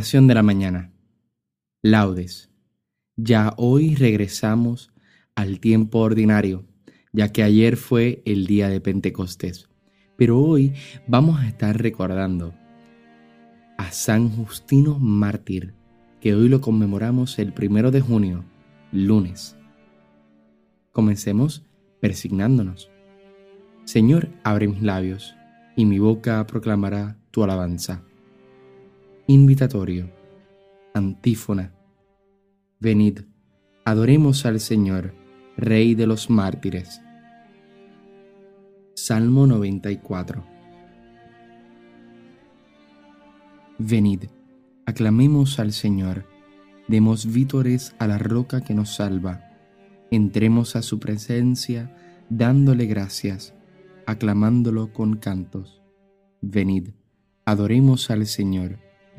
De la mañana. Laudes. Ya hoy regresamos al tiempo ordinario, ya que ayer fue el día de Pentecostés. Pero hoy vamos a estar recordando a San Justino Mártir, que hoy lo conmemoramos el primero de junio, lunes. Comencemos persignándonos. Señor, abre mis labios, y mi boca proclamará tu alabanza. Invitatorio. Antífona. Venid, adoremos al Señor, Rey de los mártires. Salmo 94. Venid, aclamemos al Señor, demos vítores a la roca que nos salva, entremos a su presencia dándole gracias, aclamándolo con cantos. Venid, adoremos al Señor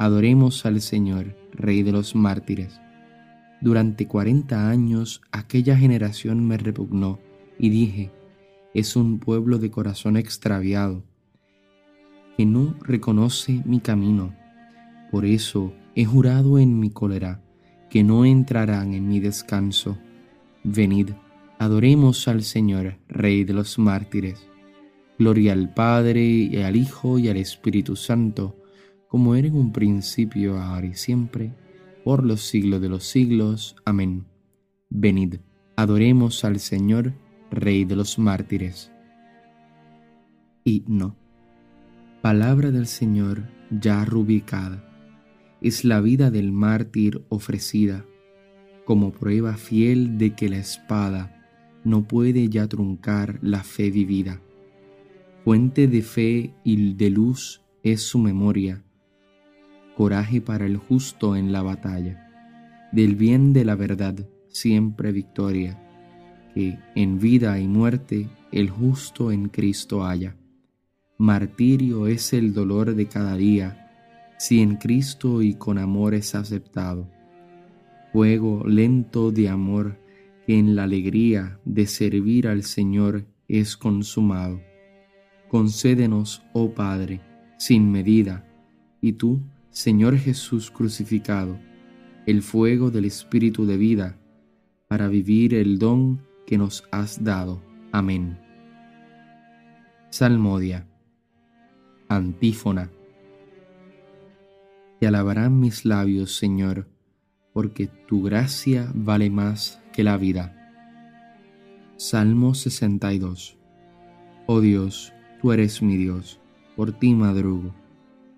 Adoremos al Señor, Rey de los mártires. Durante cuarenta años aquella generación me repugnó y dije, es un pueblo de corazón extraviado, que no reconoce mi camino. Por eso he jurado en mi cólera que no entrarán en mi descanso. Venid, adoremos al Señor, Rey de los mártires. Gloria al Padre y al Hijo y al Espíritu Santo como era en un principio, ahora y siempre, por los siglos de los siglos. Amén. Venid, adoremos al Señor, Rey de los mártires. Y. Palabra del Señor ya rubicada, es la vida del mártir ofrecida, como prueba fiel de que la espada no puede ya truncar la fe vivida. Fuente de fe y de luz es su memoria, coraje para el justo en la batalla, del bien de la verdad siempre victoria, que en vida y muerte el justo en Cristo haya. Martirio es el dolor de cada día, si en Cristo y con amor es aceptado. Fuego lento de amor que en la alegría de servir al Señor es consumado. Concédenos, oh Padre, sin medida, y tú, Señor Jesús crucificado, el fuego del Espíritu de vida, para vivir el don que nos has dado. Amén. Salmodia. Antífona. Te alabarán mis labios, Señor, porque tu gracia vale más que la vida. Salmo 62. Oh Dios, tú eres mi Dios, por ti madrugo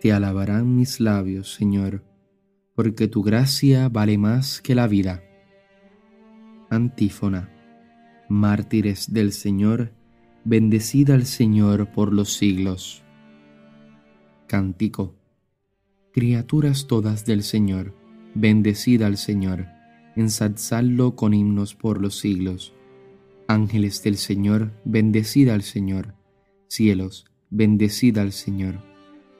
Te alabarán mis labios, Señor, porque tu gracia vale más que la vida. Antífona. Mártires del Señor, bendecida al Señor por los siglos. Cántico. Criaturas todas del Señor, bendecida al Señor, ensalzadlo con himnos por los siglos. Ángeles del Señor, bendecida al Señor. Cielos, bendecida al Señor.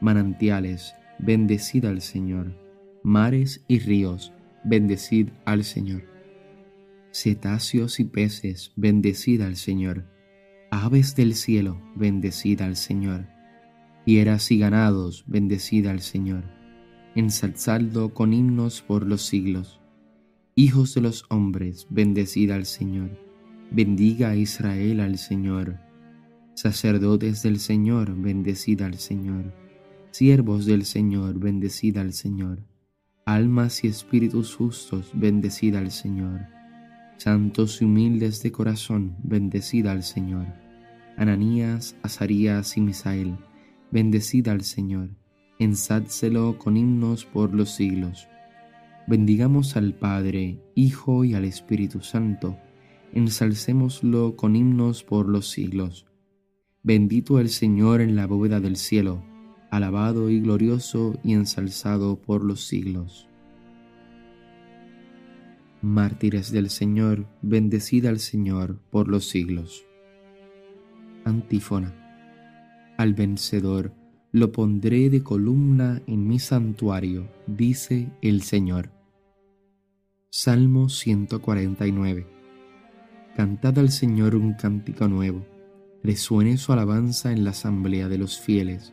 Manantiales, bendecida al Señor. Mares y ríos, bendecid al Señor. Cetáceos y peces, bendecida al Señor. Aves del cielo, bendecida al Señor. Fieras y ganados, bendecida al Señor. Ensalzadlo con himnos por los siglos Hijos de los hombres, bendecida al Señor. Bendiga a Israel al Señor. Sacerdotes del Señor, bendecida al Señor. Siervos del Señor, bendecida al Señor. Almas y espíritus justos, bendecida al Señor. Santos y humildes de corazón, bendecida al Señor. Ananías, Azarías y Misael, bendecida al Señor. Ensádselo con himnos por los siglos. Bendigamos al Padre, Hijo y al Espíritu Santo, ensalcémoslo con himnos por los siglos. Bendito el Señor en la bóveda del cielo, alabado y glorioso y ensalzado por los siglos. Mártires del Señor, bendecida al Señor por los siglos. Antífona. Al vencedor lo pondré de columna en mi santuario, dice el Señor. Salmo 149. Cantad al Señor un cántico nuevo, resuene su alabanza en la asamblea de los fieles,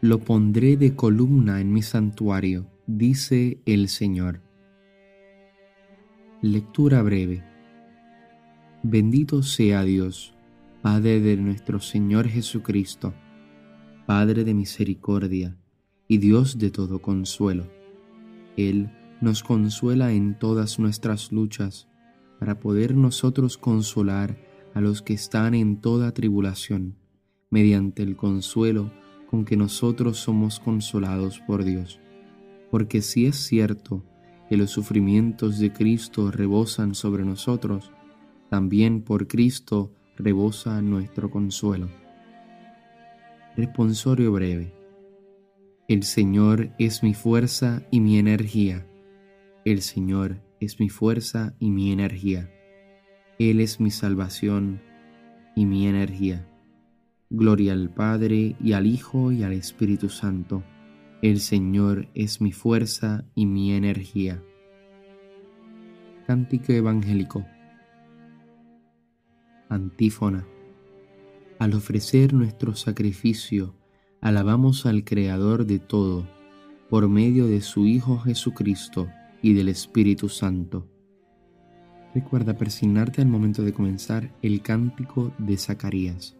lo pondré de columna en mi santuario, dice el Señor. Lectura breve. Bendito sea Dios, Padre de nuestro Señor Jesucristo, Padre de misericordia y Dios de todo consuelo. Él nos consuela en todas nuestras luchas, para poder nosotros consolar a los que están en toda tribulación, mediante el consuelo con que nosotros somos consolados por Dios. Porque si es cierto que los sufrimientos de Cristo rebosan sobre nosotros, también por Cristo rebosa nuestro consuelo. Responsorio breve. El Señor es mi fuerza y mi energía el Señor es mi fuerza y mi energía. Él es mi salvación y mi energía. Gloria al Padre y al Hijo y al Espíritu Santo. El Señor es mi fuerza y mi energía. Cántico Evangélico. Antífona. Al ofrecer nuestro sacrificio, alabamos al Creador de todo, por medio de su Hijo Jesucristo y del Espíritu Santo. Recuerda persignarte al momento de comenzar el cántico de Zacarías.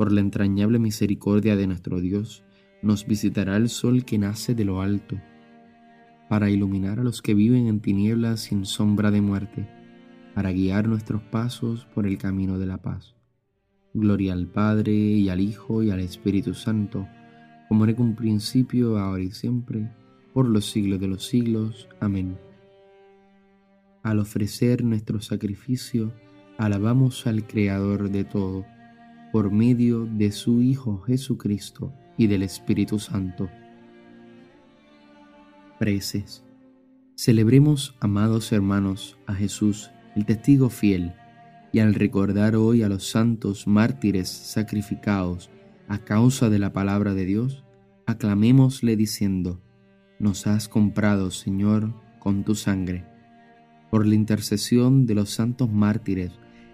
Por la entrañable misericordia de nuestro Dios, nos visitará el sol que nace de lo alto, para iluminar a los que viven en tinieblas sin sombra de muerte para guiar nuestros pasos por el camino de la paz. Gloria al Padre y al Hijo y al Espíritu Santo, como era un principio, ahora y siempre, por los siglos de los siglos. Amén. Al ofrecer nuestro sacrificio, alabamos al Creador de todo, por medio de su Hijo Jesucristo y del Espíritu Santo. Preces. Celebremos, amados hermanos, a Jesús el testigo fiel, y al recordar hoy a los santos mártires sacrificados a causa de la palabra de Dios, aclamémosle diciendo, nos has comprado, Señor, con tu sangre. Por la intercesión de los santos mártires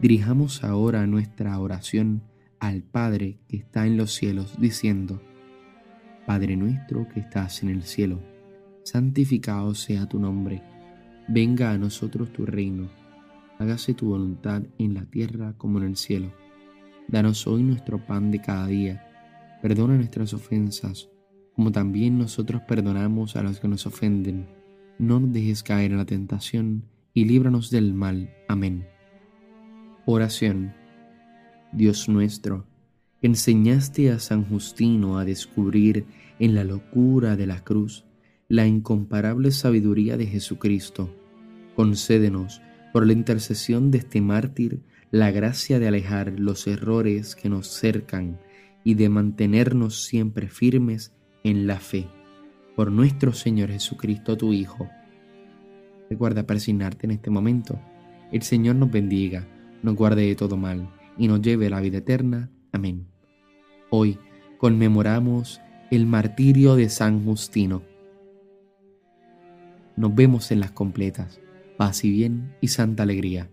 Dirijamos ahora nuestra oración al Padre que está en los cielos, diciendo, Padre nuestro que estás en el cielo, santificado sea tu nombre Venga a nosotros tu reino, hágase tu voluntad en la tierra como en el cielo. Danos hoy nuestro pan de cada día, perdona nuestras ofensas, como también nosotros perdonamos a los que nos ofenden. No nos dejes caer en la tentación, y líbranos del mal. Amén. Oración. Dios nuestro, enseñaste a San Justino a descubrir en la locura de la cruz la incomparable sabiduría de Jesucristo Concédenos, por la intercesión de este mártir, la gracia de alejar los errores que nos cercan y de mantenernos siempre firmes en la fe. Por nuestro Señor Jesucristo, tu Hijo. Recuerda persignarte en este momento. El Señor nos bendiga, nos guarde de todo mal y nos lleve a la vida eterna. Amén. Hoy conmemoramos el martirio de San Justino. Nos vemos en las completas paz y bien y santa alegría.